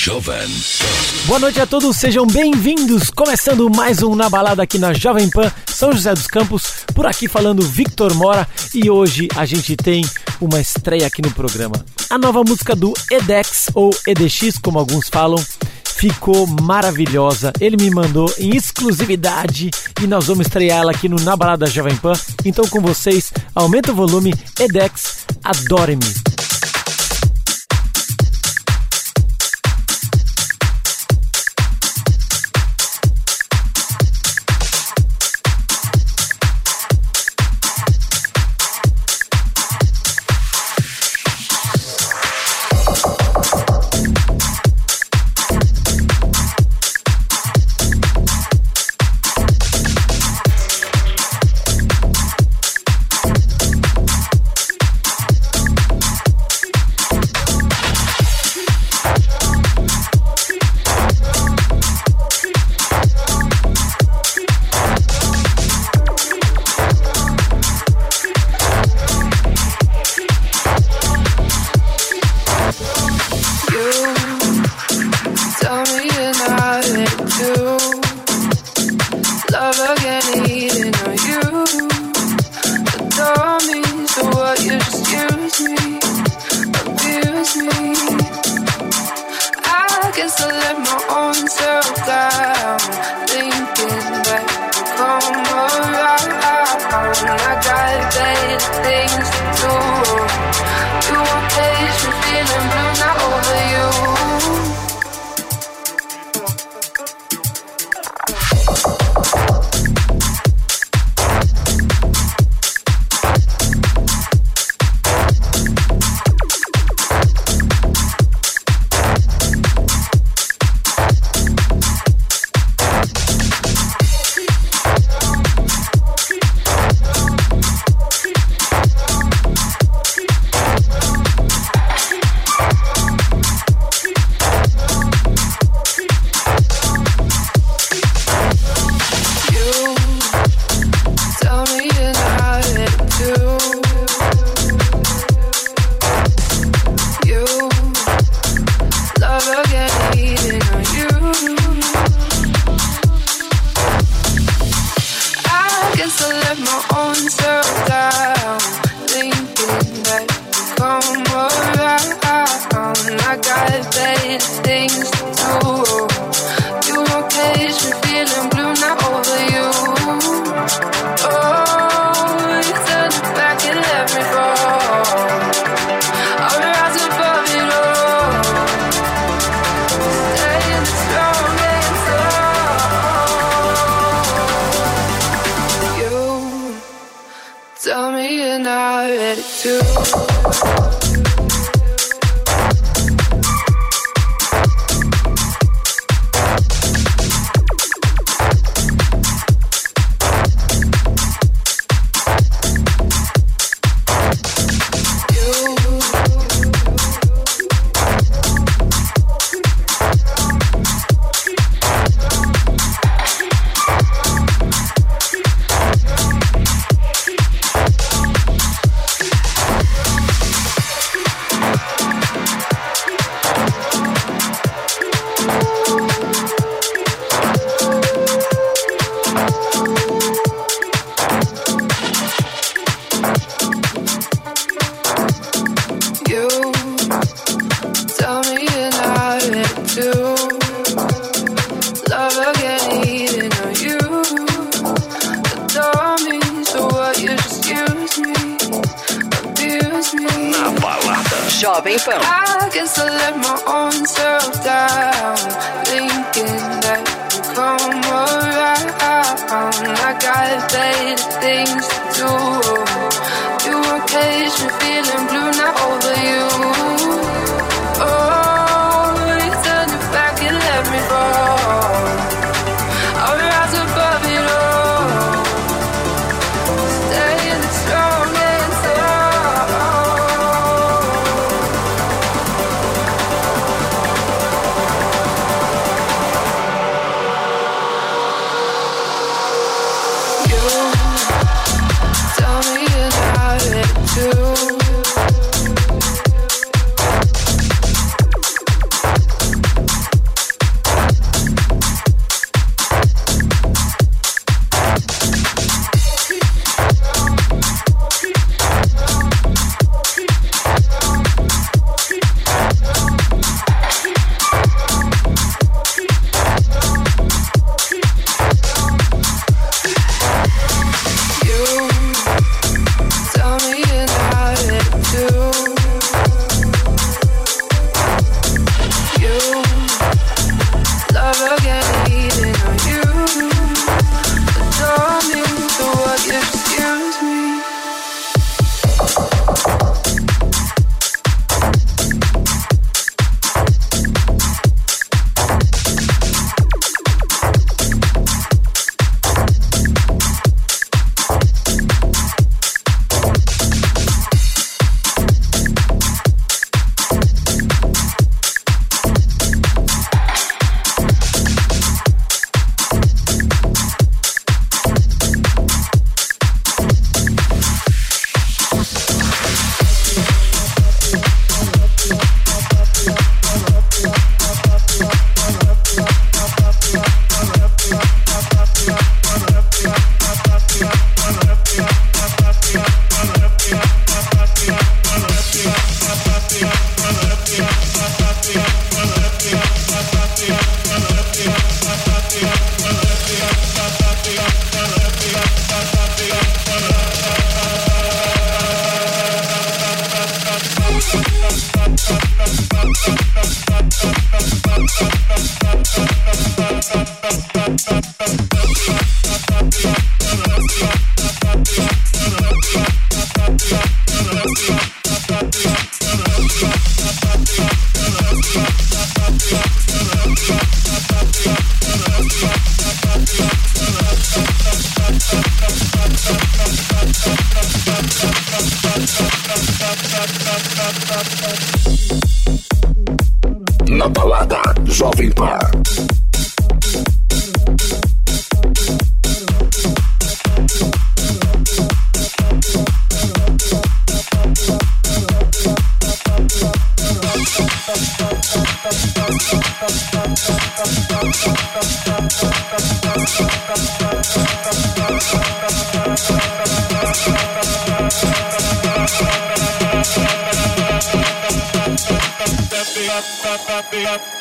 Jovem Boa noite a todos, sejam bem-vindos. Começando mais um Na Balada aqui na Jovem Pan, São José dos Campos. Por aqui falando Victor Mora. E hoje a gente tem uma estreia aqui no programa. A nova música do Edex, ou EDX, como alguns falam, ficou maravilhosa. Ele me mandou em exclusividade e nós vamos estrear ela aqui no Na Balada Jovem Pan. Então, com vocês, aumenta o volume. Edex, adore-me.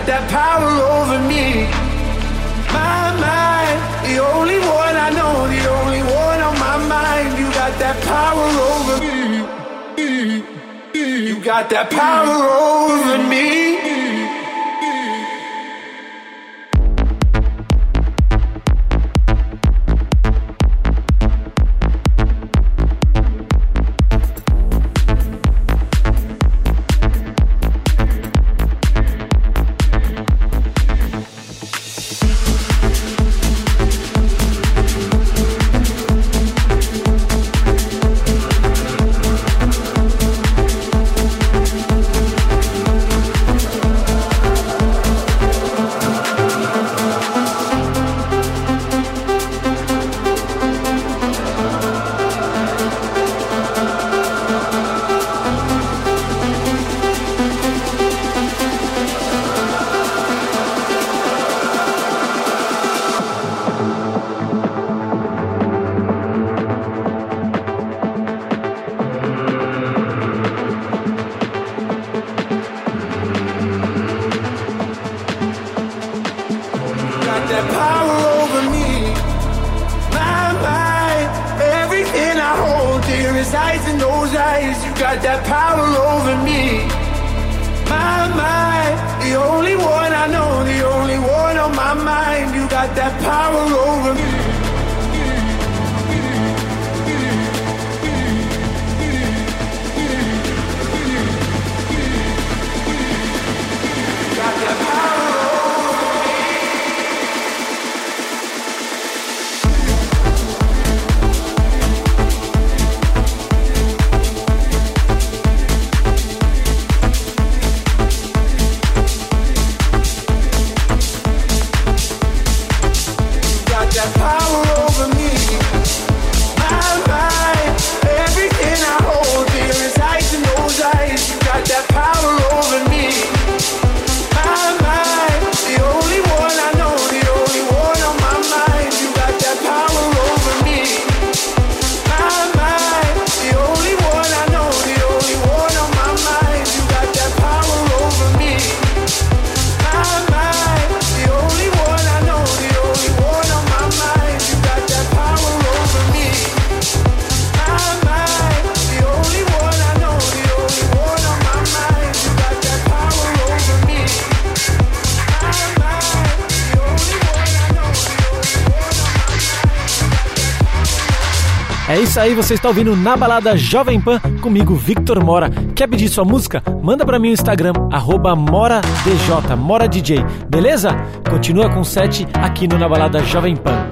got that power over me. My mind, the only one I know, the only one on my mind. You got that power over me. You got that power over me. that power over me. você está ouvindo na balada Jovem Pan comigo, Victor Mora. Quer pedir sua música? Manda para mim no Instagram, moradj, moradj, beleza? Continua com o set aqui no Na Balada Jovem Pan.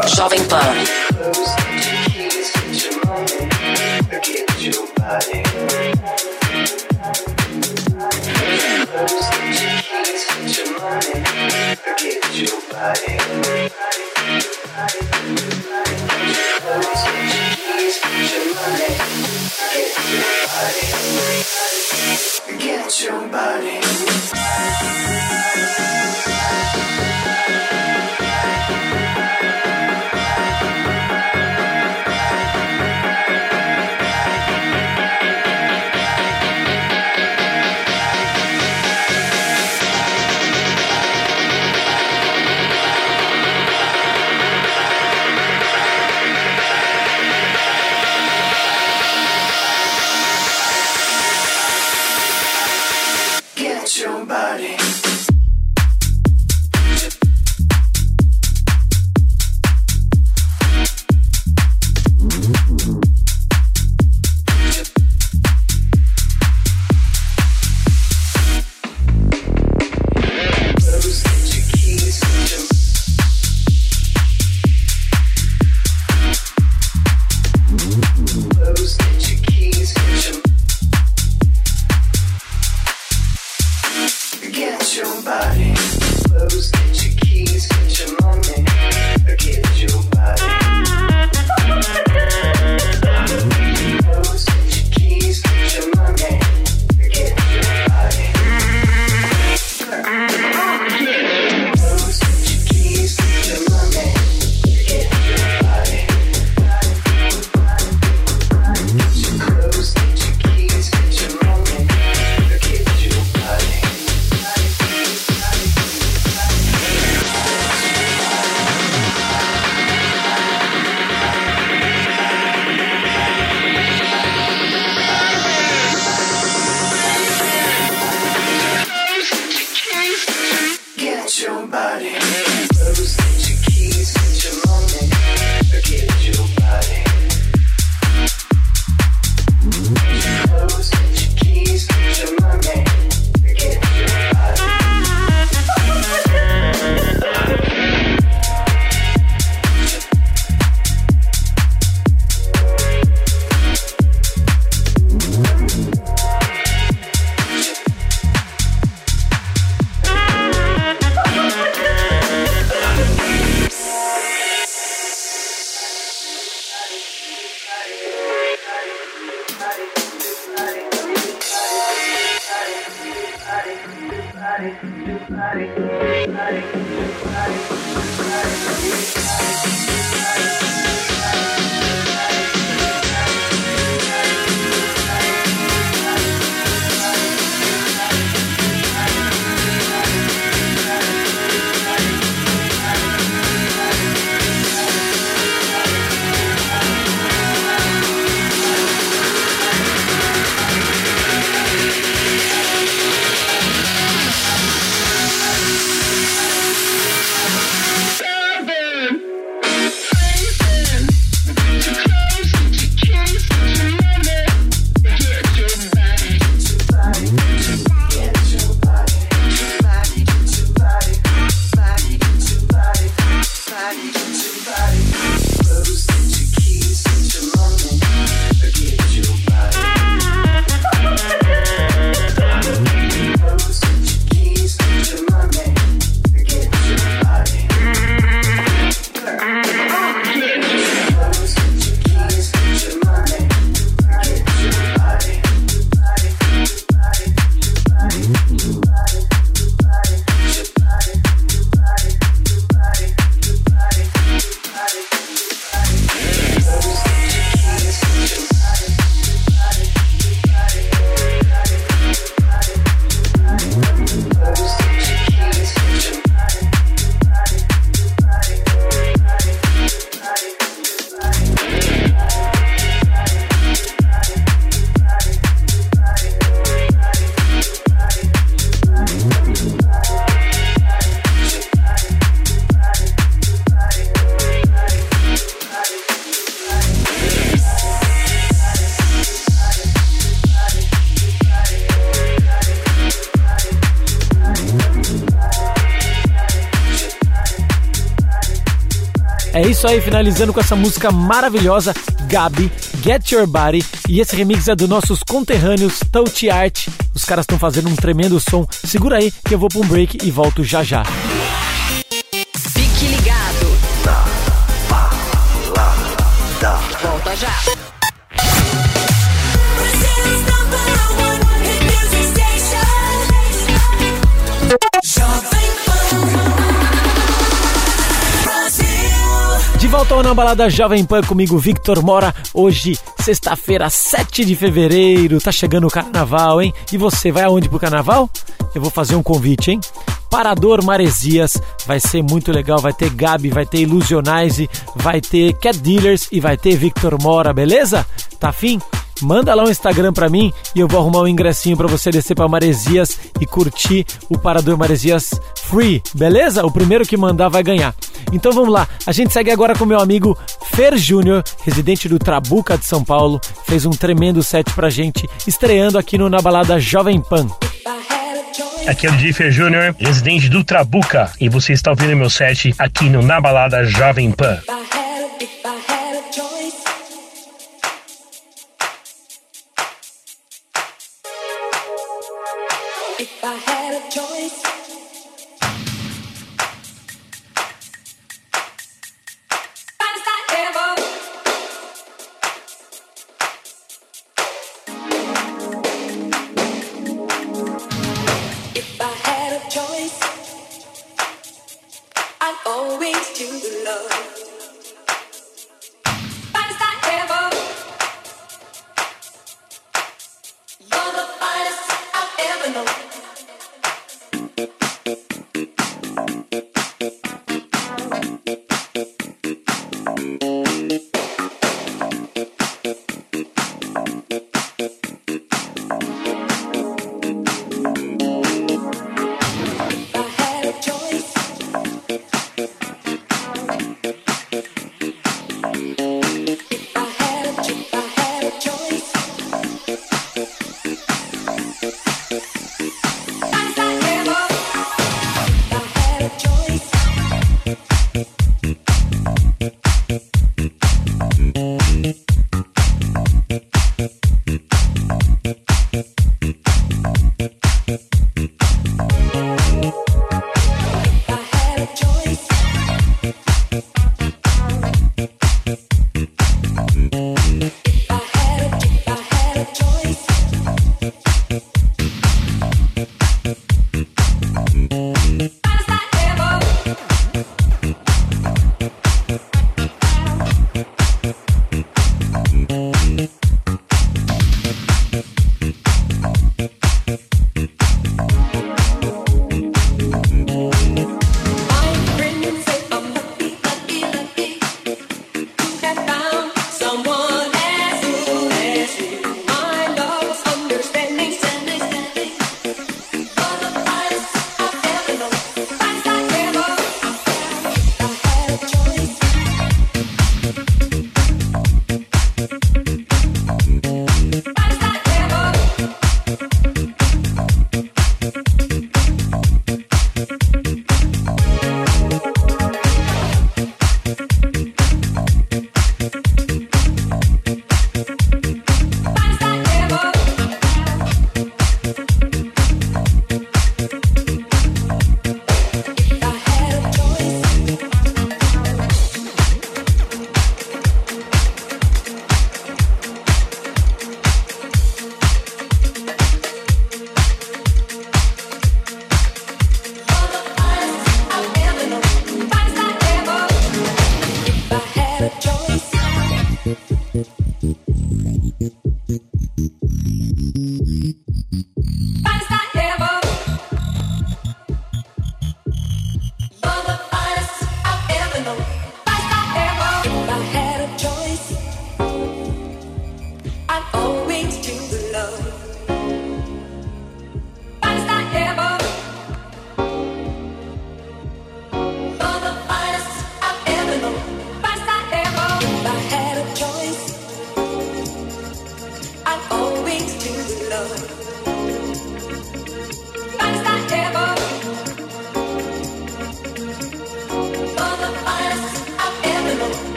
Jovem Pan. Get your money, forget your body. Isso aí, finalizando com essa música maravilhosa, Gabi, Get Your Body. E esse remix é dos nossos conterrâneos Touch Art. Os caras estão fazendo um tremendo som. Segura aí que eu vou para um break e volto já já. Fique ligado. Volta já. Na Balada Jovem Pan comigo, Victor Mora. Hoje, sexta-feira, 7 de fevereiro. Tá chegando o carnaval, hein? E você vai aonde pro carnaval? Eu vou fazer um convite, hein? Parador Maresias, vai ser muito legal. Vai ter Gabi, vai ter Illusionize, vai ter Cat Dealers e vai ter Victor Mora, beleza? Tá afim? Manda lá um Instagram pra mim e eu vou arrumar um ingressinho pra você descer pra Maresias e curtir o Parador Maresias Free, beleza? O primeiro que mandar vai ganhar. Então vamos lá, a gente segue agora com meu amigo Fer Júnior, residente do Trabuca de São Paulo, fez um tremendo set pra gente, estreando aqui no Na Balada Jovem Pan. Aqui é o Differ Júnior, residente do Trabuca, e você está ouvindo meu set aqui no Na Balada Jovem Pan. If I had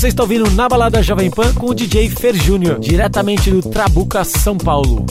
Você está ouvindo na balada Jovem Pan com o DJ Fer Júnior, diretamente do Trabuca, São Paulo.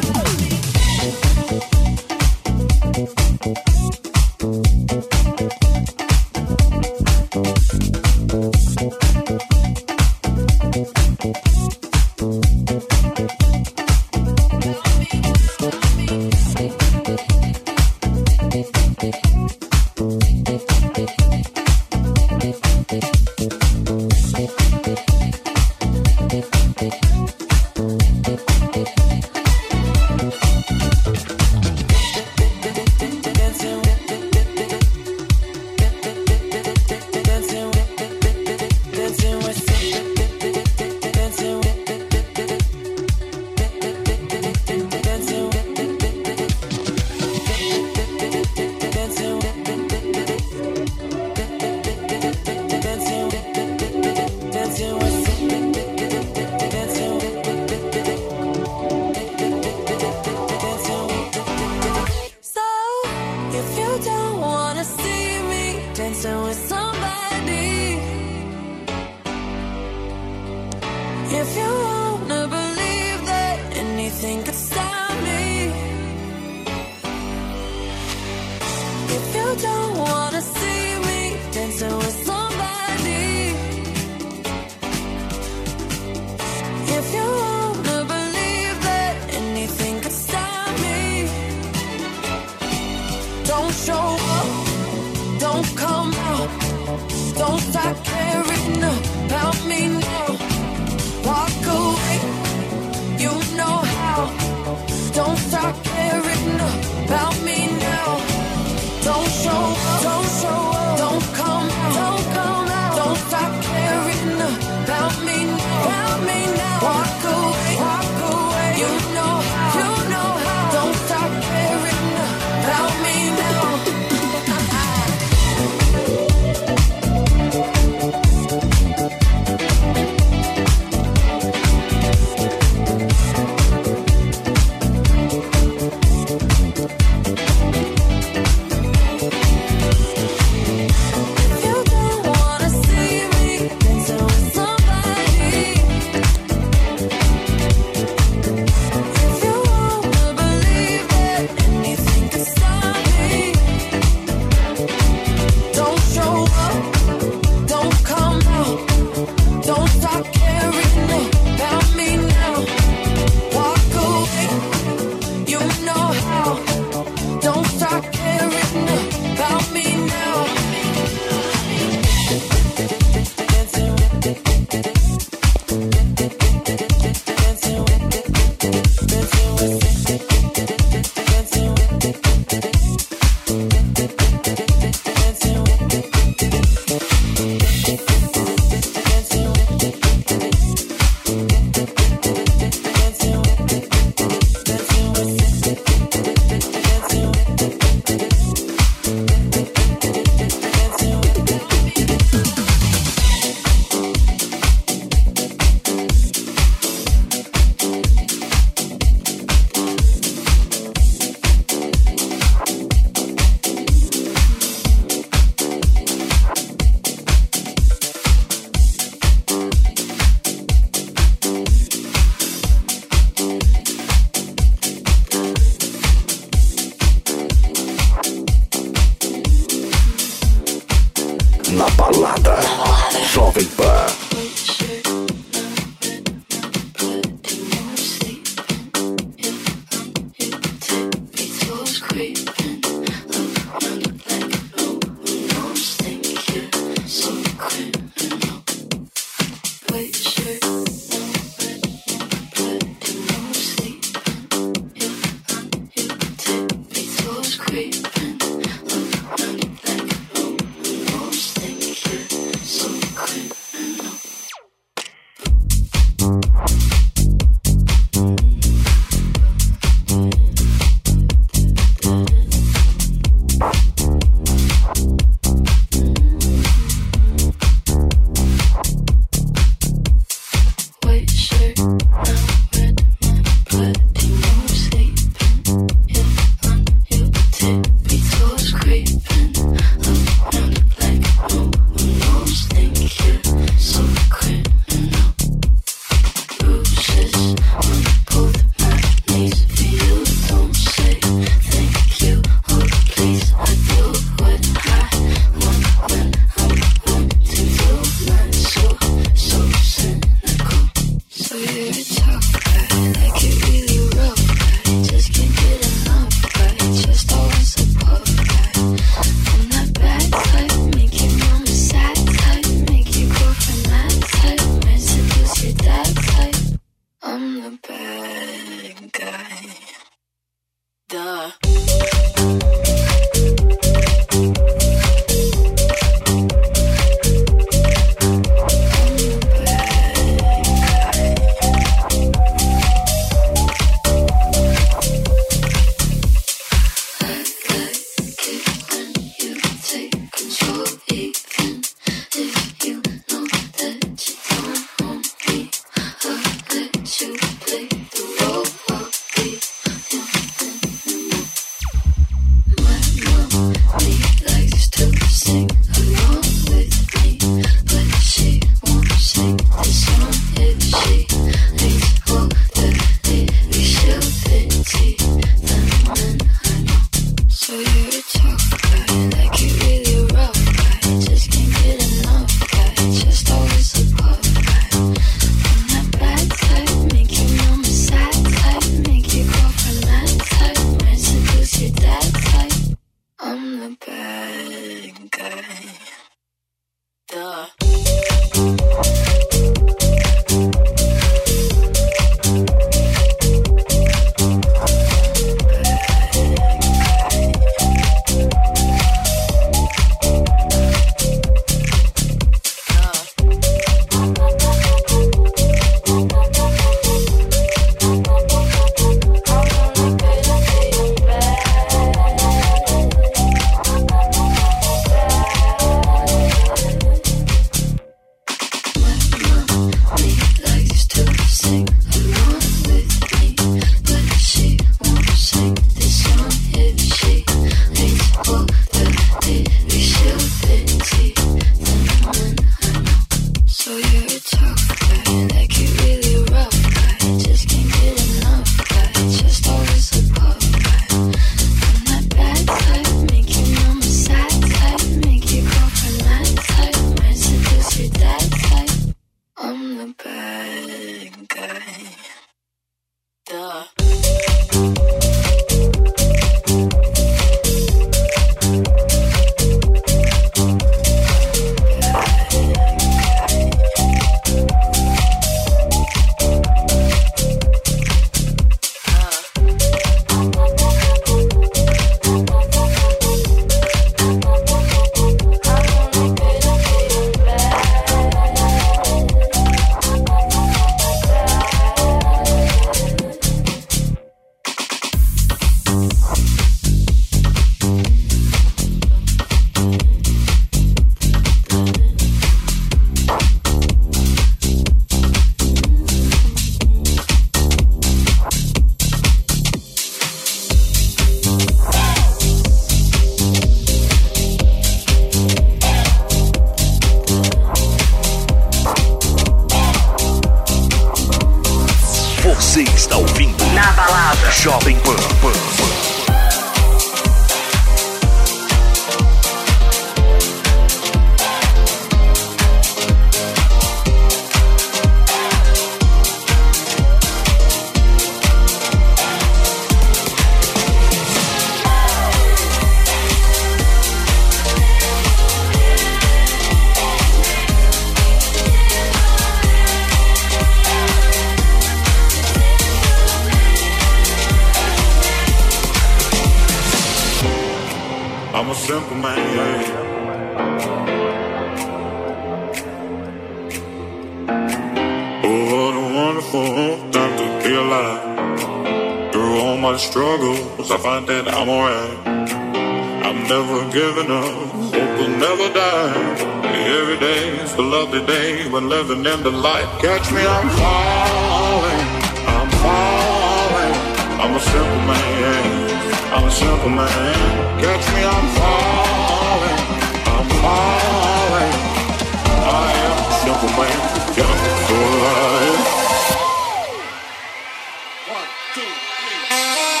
É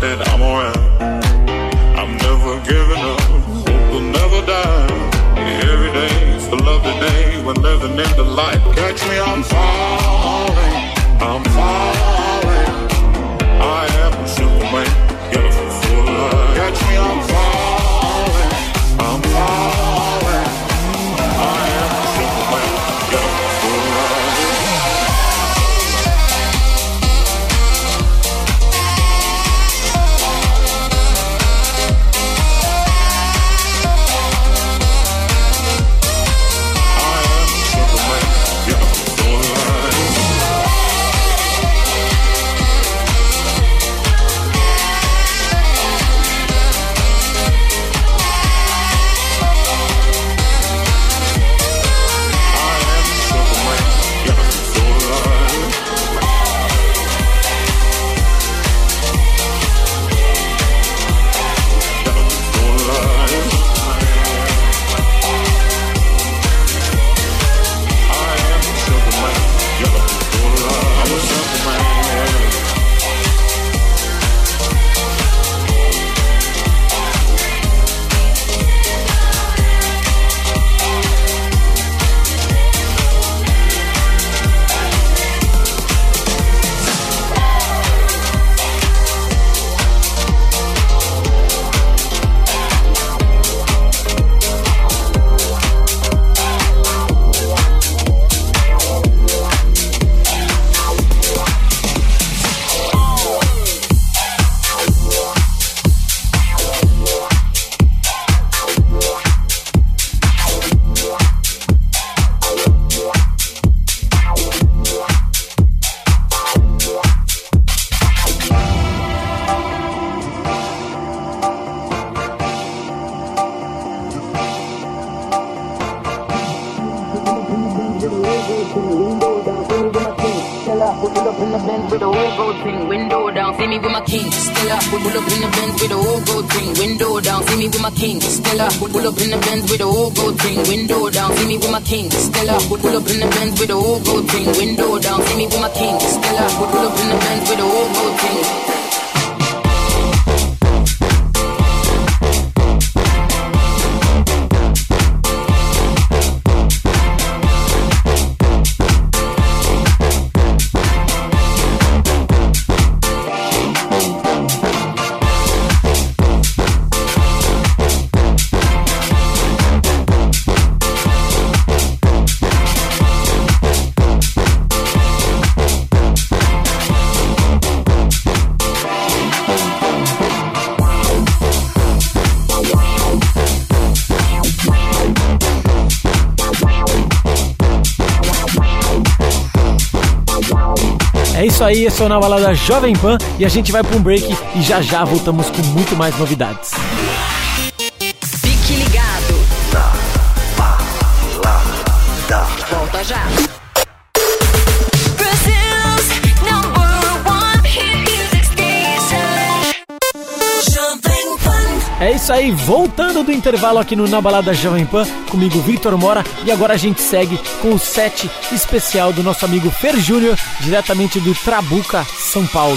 I'm alright. Isso aí, é o Na Balada Jovem Pan e a gente vai para um break e já já voltamos com muito mais novidades. Isso aí, voltando do intervalo aqui no Na Balada Jovem Pan, comigo Victor Mora, e agora a gente segue com o set especial do nosso amigo Fer Júnior, diretamente do Trabuca, São Paulo.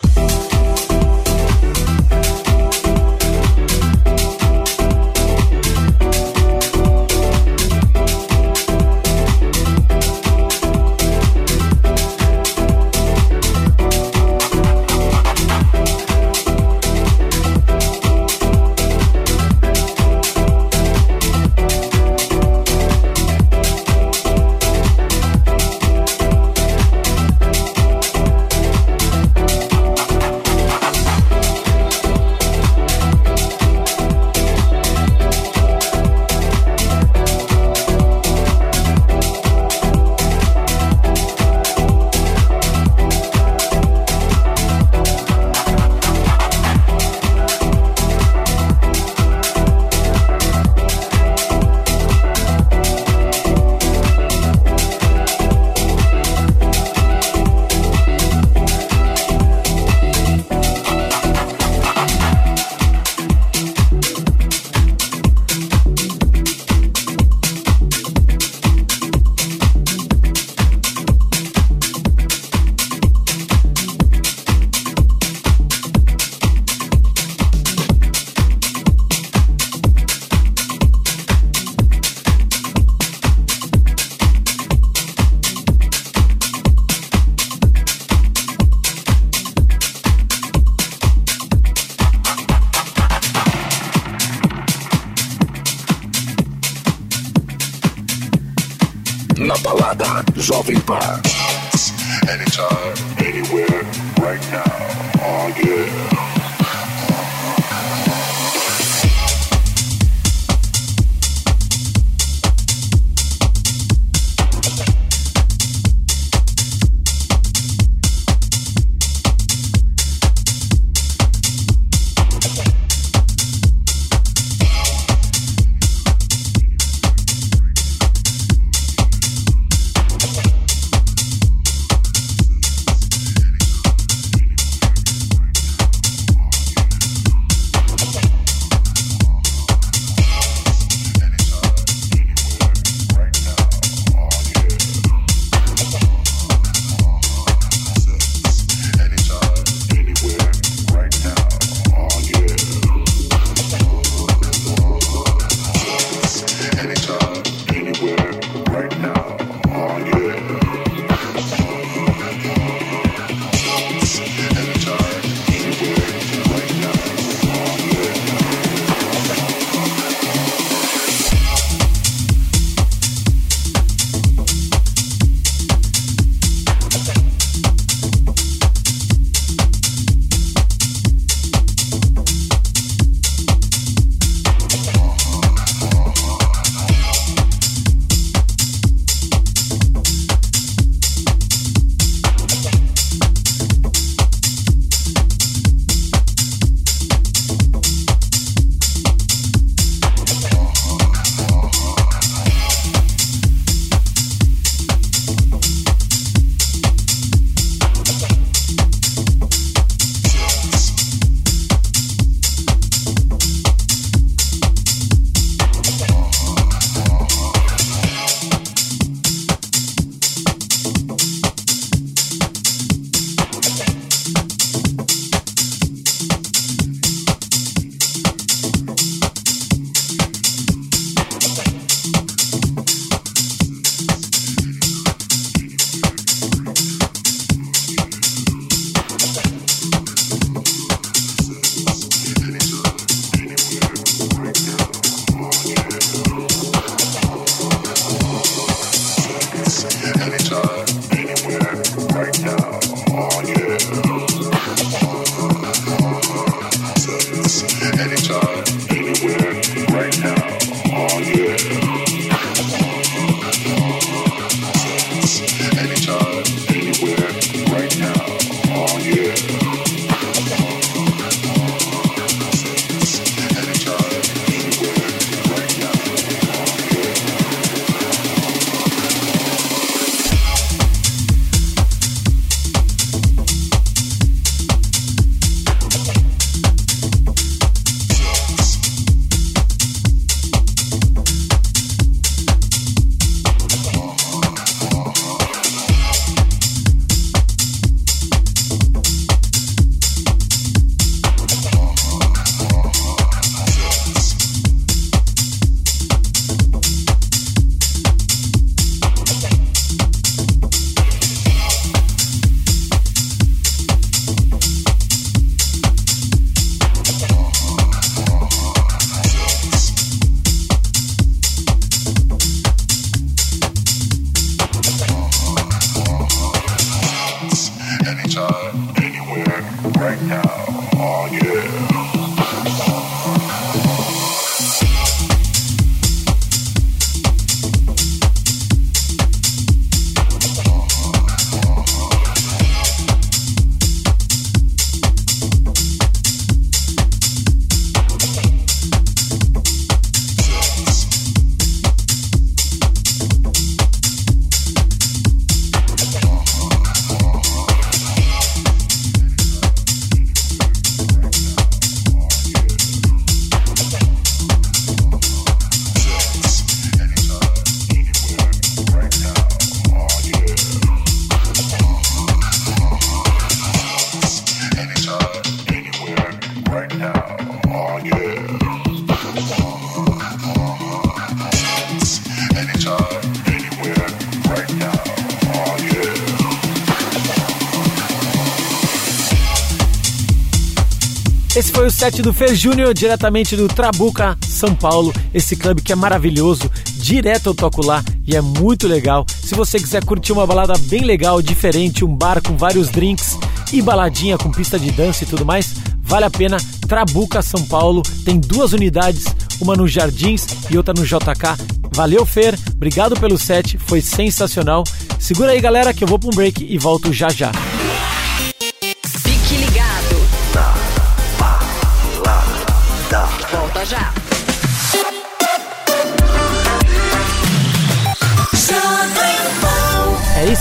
set do Fer Júnior, diretamente do Trabuca, São Paulo. Esse clube que é maravilhoso, direto eu toco lá e é muito legal. Se você quiser curtir uma balada bem legal, diferente, um bar com vários drinks e baladinha com pista de dança e tudo mais, vale a pena. Trabuca, São Paulo, tem duas unidades, uma no Jardins e outra no JK. Valeu, Fer, obrigado pelo set, foi sensacional. Segura aí, galera, que eu vou para um break e volto já já.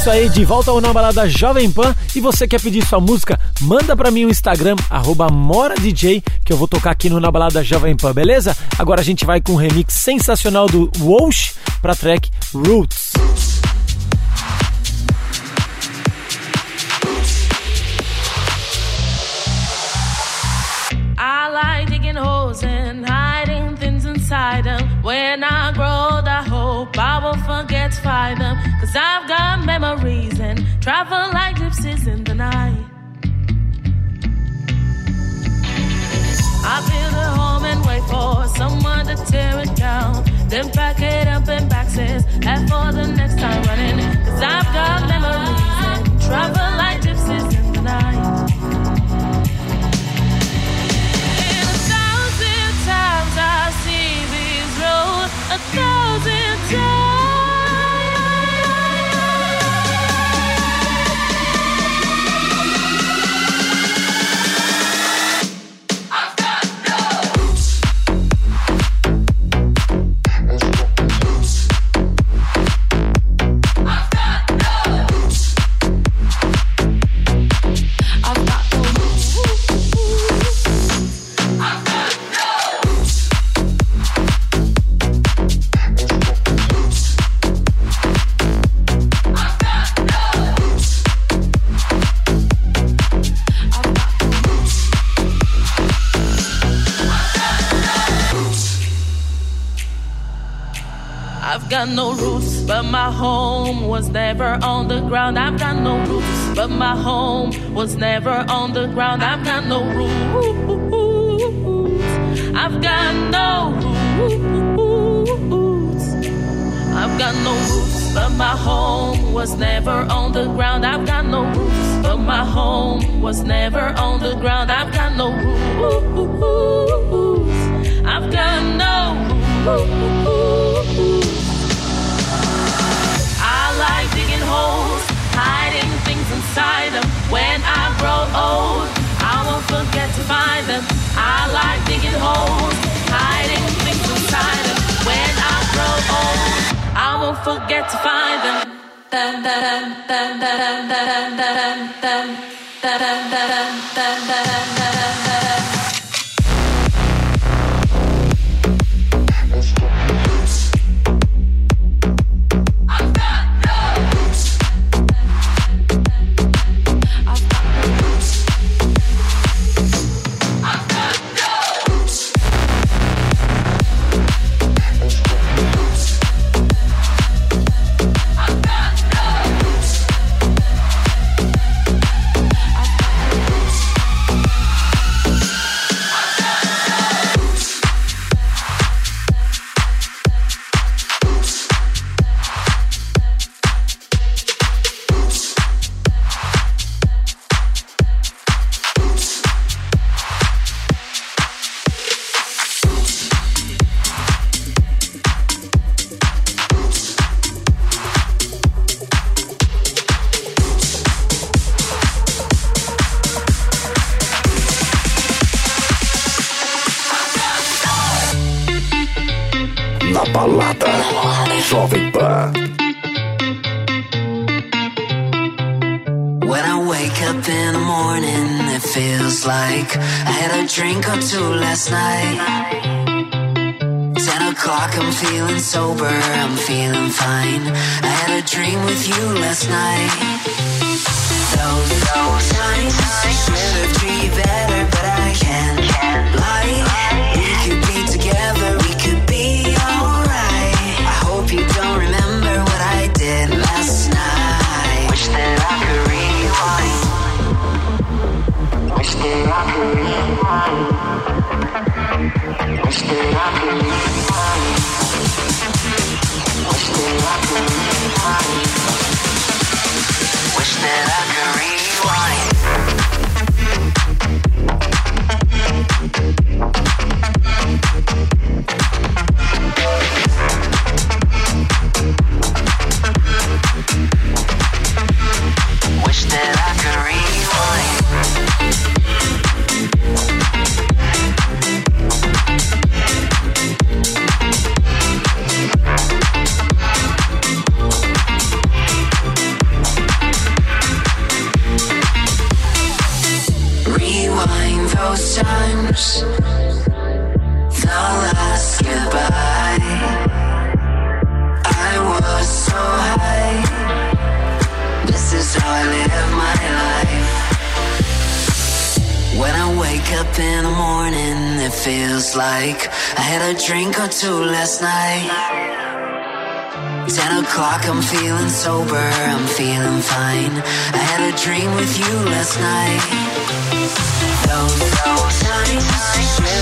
Isso aí, de volta ao Na Balada Jovem Pan. E você quer pedir sua música? Manda pra mim o Instagram, MoraDJ, que eu vou tocar aqui no Na Balada Jovem Pan, beleza? Agora a gente vai com um remix sensacional do Walsh pra track Roots. Travel like gypsies in the night. I build a home and wait for someone to tear it down. Then pack it up in boxes and for the next time running. Cause I've got memories and travel like gypsies in the night. And a thousand times I see these roads, a thousand got no roots, but my home was never on the ground. I've got no roots, but my home was never on the ground. I've got no roots. I've got no roots. I've got no roots, but my home was never on the ground. I've got no roots, but my home was never on the ground. I've got no roots. I've got no roots. Inside them. When I grow old, I won't forget to find them. I like digging holes, hiding things inside them. When I grow old, I won't forget to find them. Dun, dun, dun, dun, dun, dun, dun, dun, dun, dun, dun, dun, dun, dun, dun, dun, sober, I'm feeling fine. I had a dream with you last night. Those, those times, to last night. Ten o'clock, I'm feeling sober, I'm feeling fine. I had a dream with you last night. Those, those nights,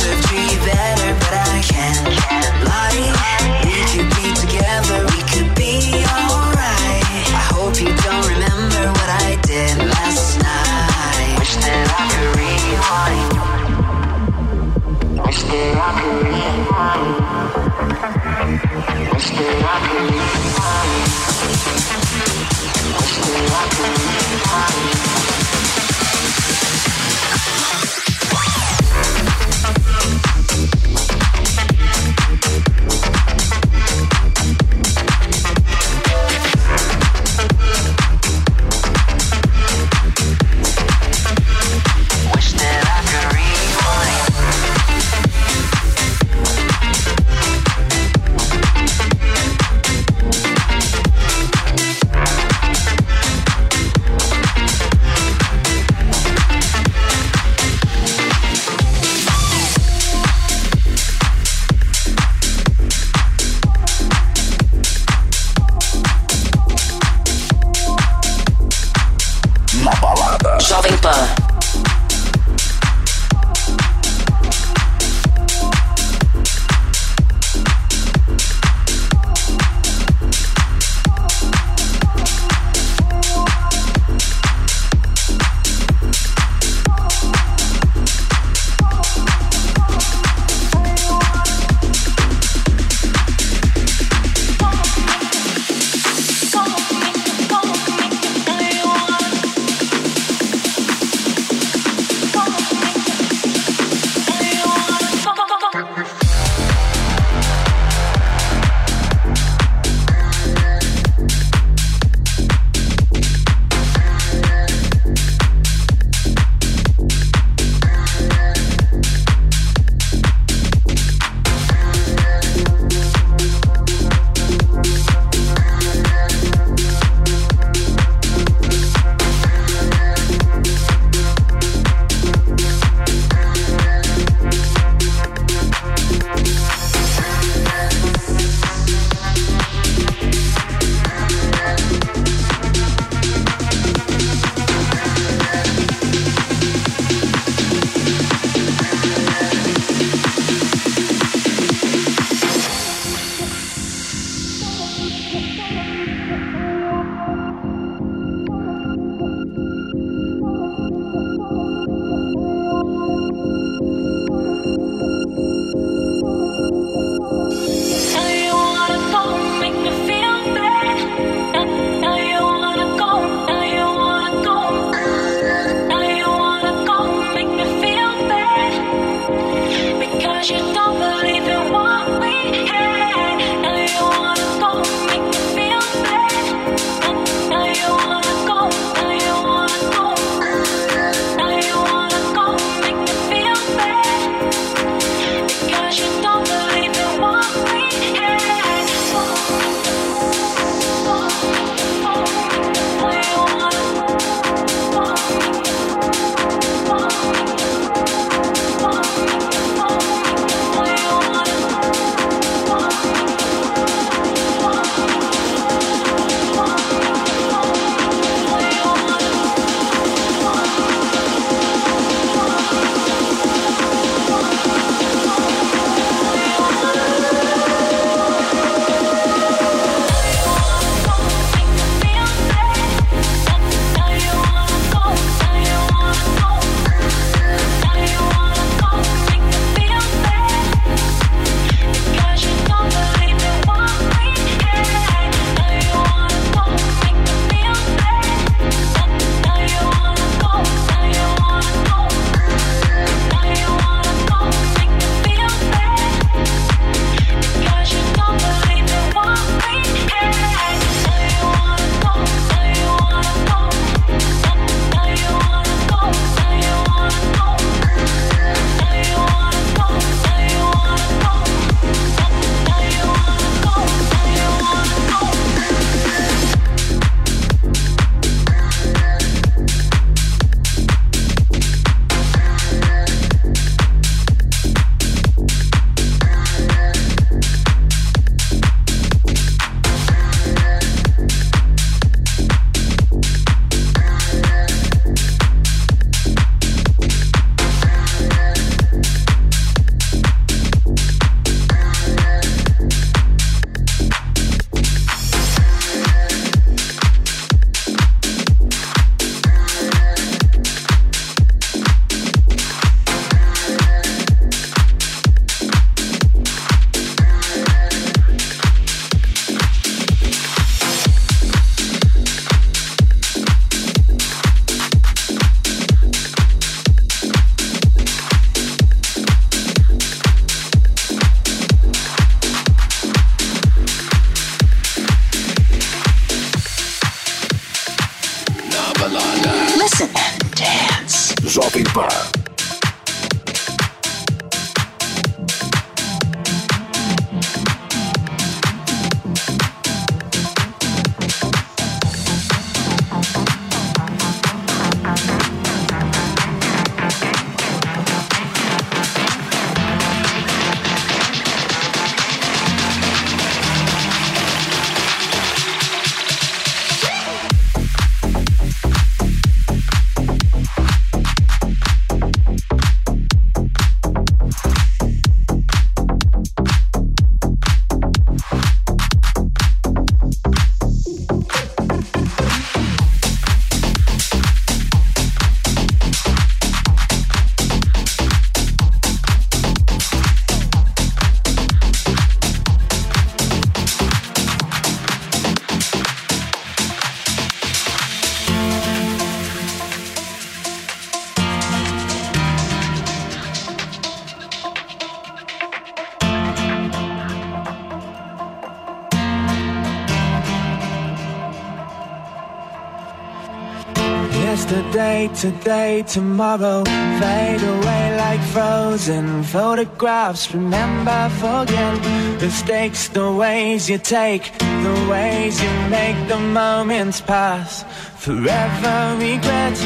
today, tomorrow Fade away like frozen photographs. Remember, forget Mistakes, the ways you take The ways you make the moments pass. Forever regret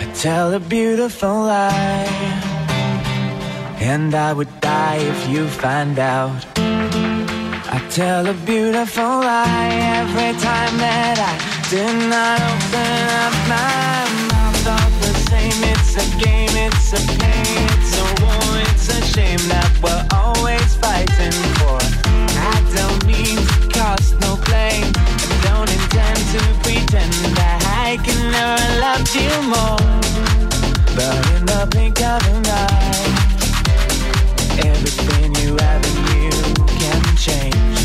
I tell a beautiful lie. And I would die if you find out. I tell a beautiful lie every time that I did not open up my It's a game, it's a pain, it's a war, it's a shame that we're always fighting for. I don't mean to cause no blame. I don't intend to pretend that I can never love you more. But in the blink of an eye, everything you ever knew can change.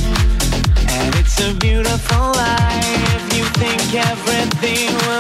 And it's a beautiful life. You think everything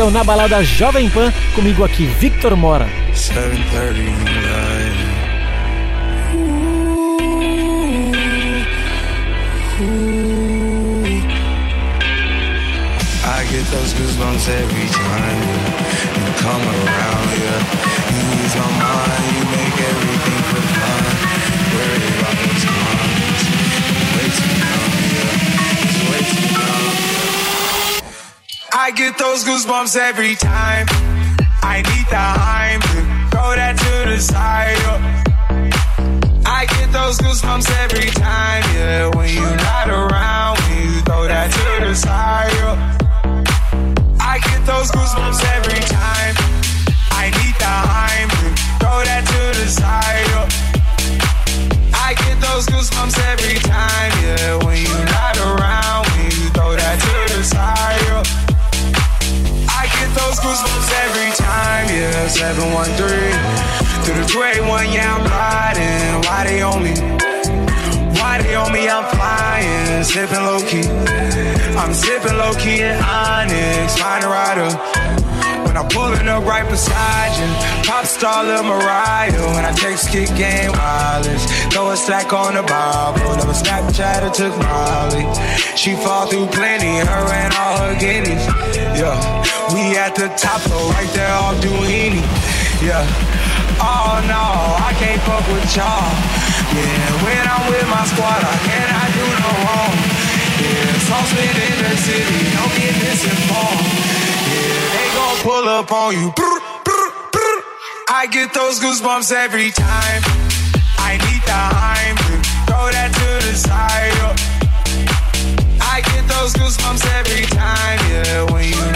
É o Na Balada Jovem Pan, comigo aqui, Victor Mora. 7:30 I get those every time come around. You make everything I get those goosebumps every time. I need the to throw that to the side. I get those goosebumps every time, yeah. When you're not around, when you throw that to the side. I get those goosebumps every time. I need the to throw that to the side. I get those goosebumps every time, yeah. When you're 713. Through the 281, yeah, I'm riding. Why they on me? Why they on me? I'm flying, sipping low key. I'm sipping low key in Onyx, find a rider. I'm pulling up right beside you, pop star Lil Mariah. When I text kick game wireless, throw a stack on the Bible. Never Snapchat or took Molly. She fall through plenty, her and all her guineas. Yeah, we at the top, so right there off Duini. Yeah. Oh no, I can't fuck with y'all. Yeah, when I'm with my squad, I cannot do no wrong. Yeah, sauce in the city, don't get misinformed. Pull up on you. Brr, brr, brr. I get those goosebumps every time. I need the Heimlich, throw that to the side. yo. I get those goosebumps every time, yeah. When you're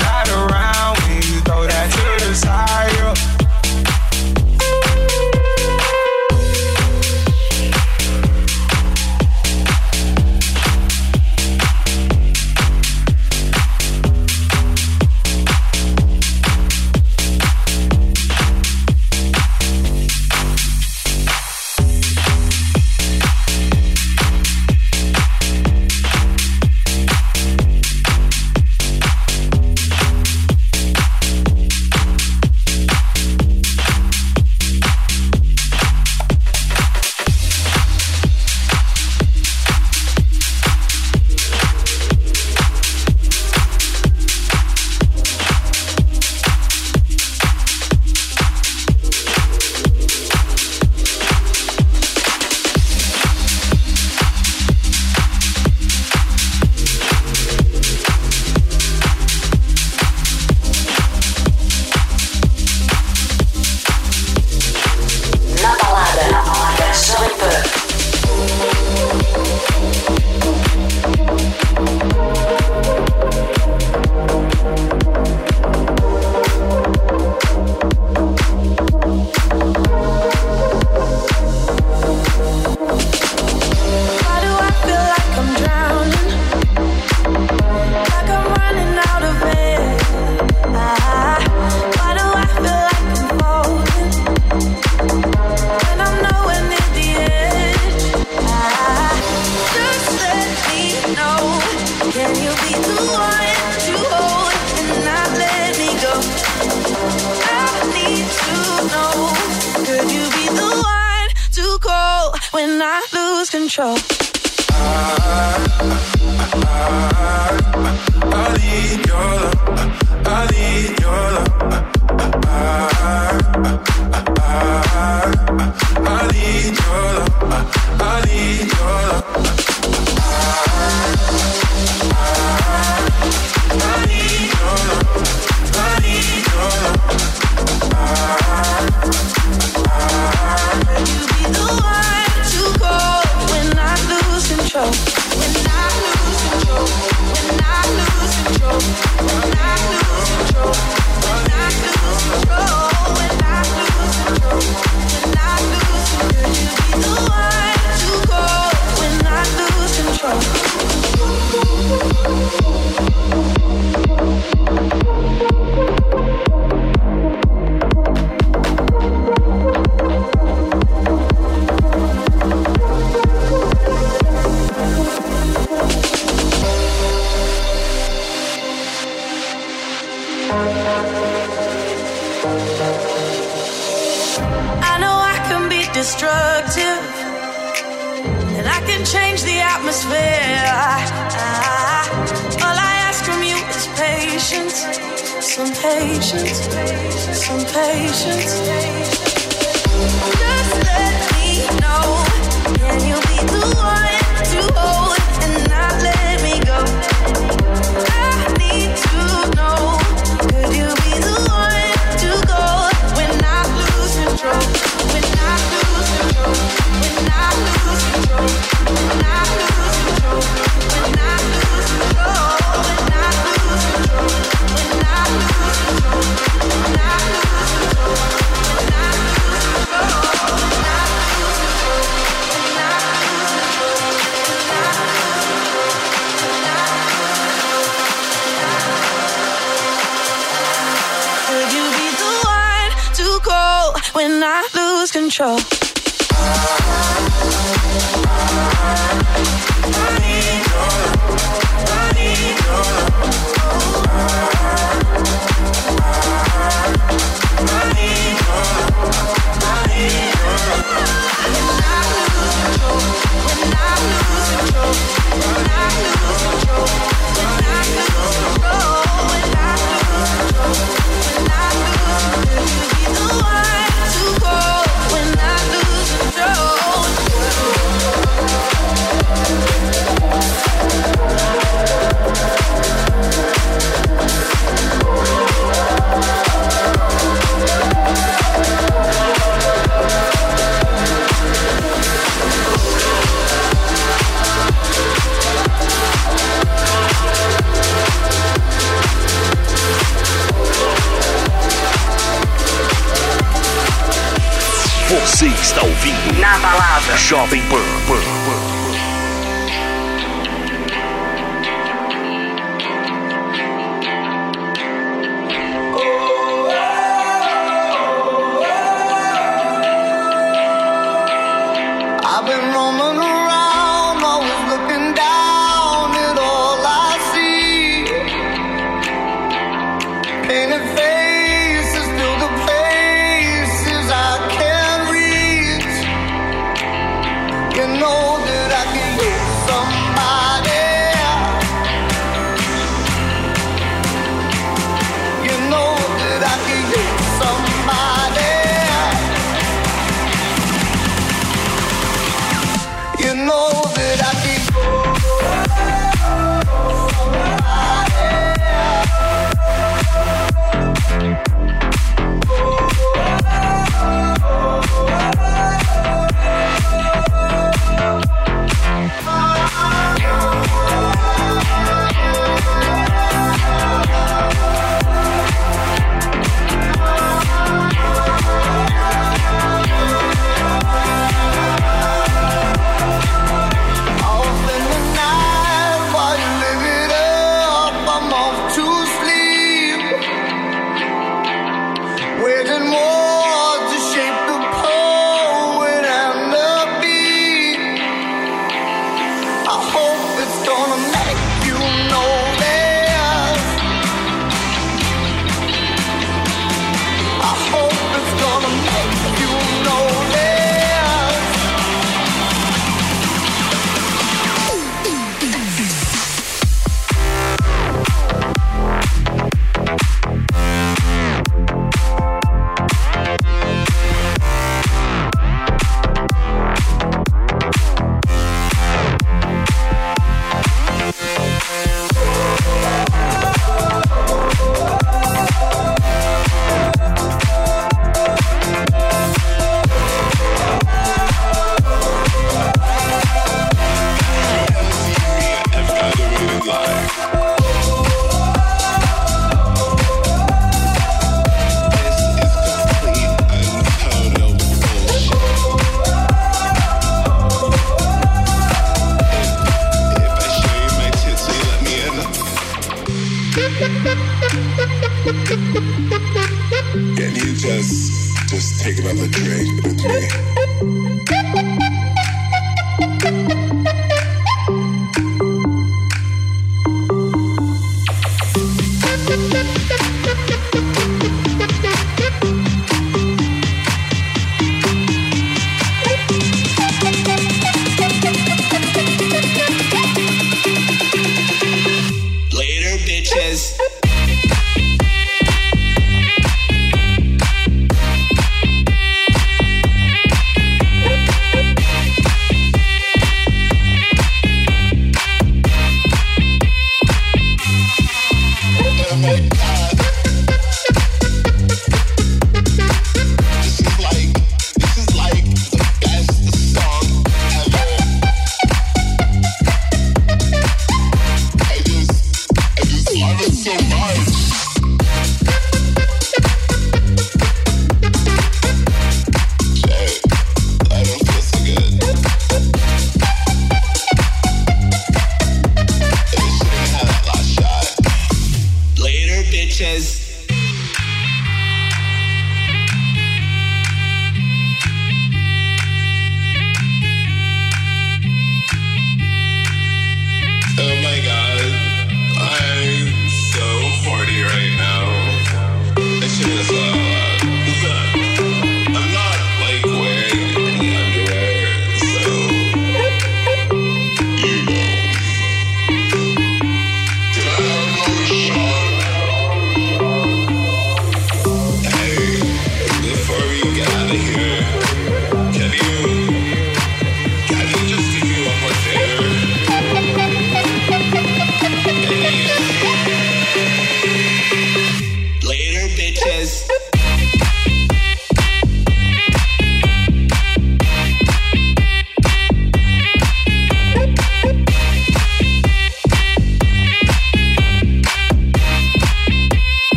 another drink with me?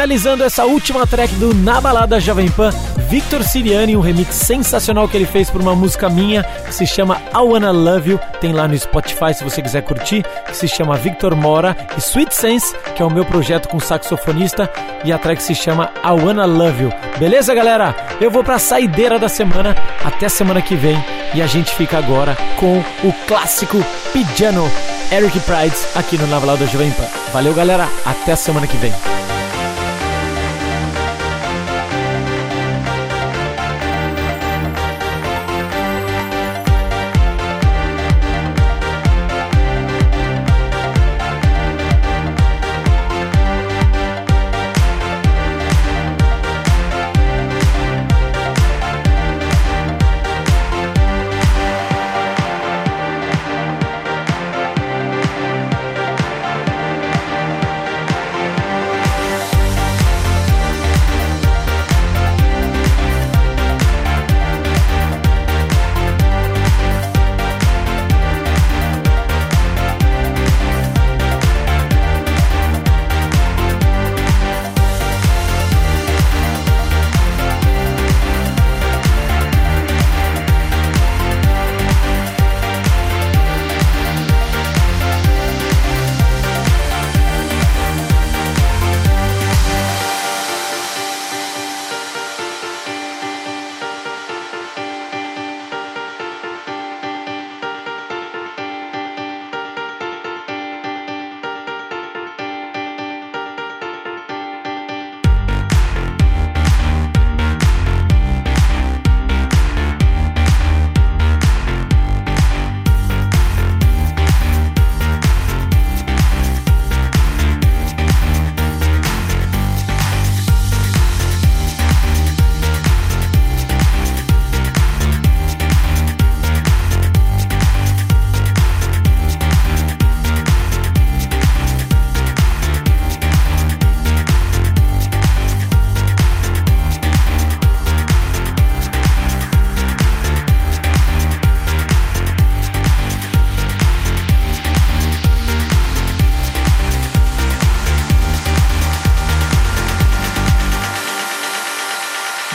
Finalizando essa última track do Na Balada Jovem Pan, Victor Siriani, um remix sensacional que ele fez por uma música minha que se chama I Wanna Love You, tem lá no Spotify se você quiser curtir, que se chama Victor Mora, e Sweet Sense, que é o meu projeto com saxofonista, e a track se chama I Wanna Love You. Beleza, galera? Eu vou pra saideira da semana, até semana que vem, e a gente fica agora com o clássico Piano, Eric Prides, aqui no Na Balada Jovem Pan. Valeu, galera, até semana que vem.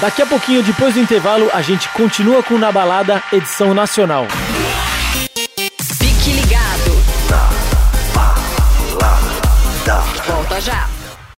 Daqui a pouquinho, depois do intervalo, a gente continua com Na Balada, edição nacional. Fique ligado. Na balada. Volta já.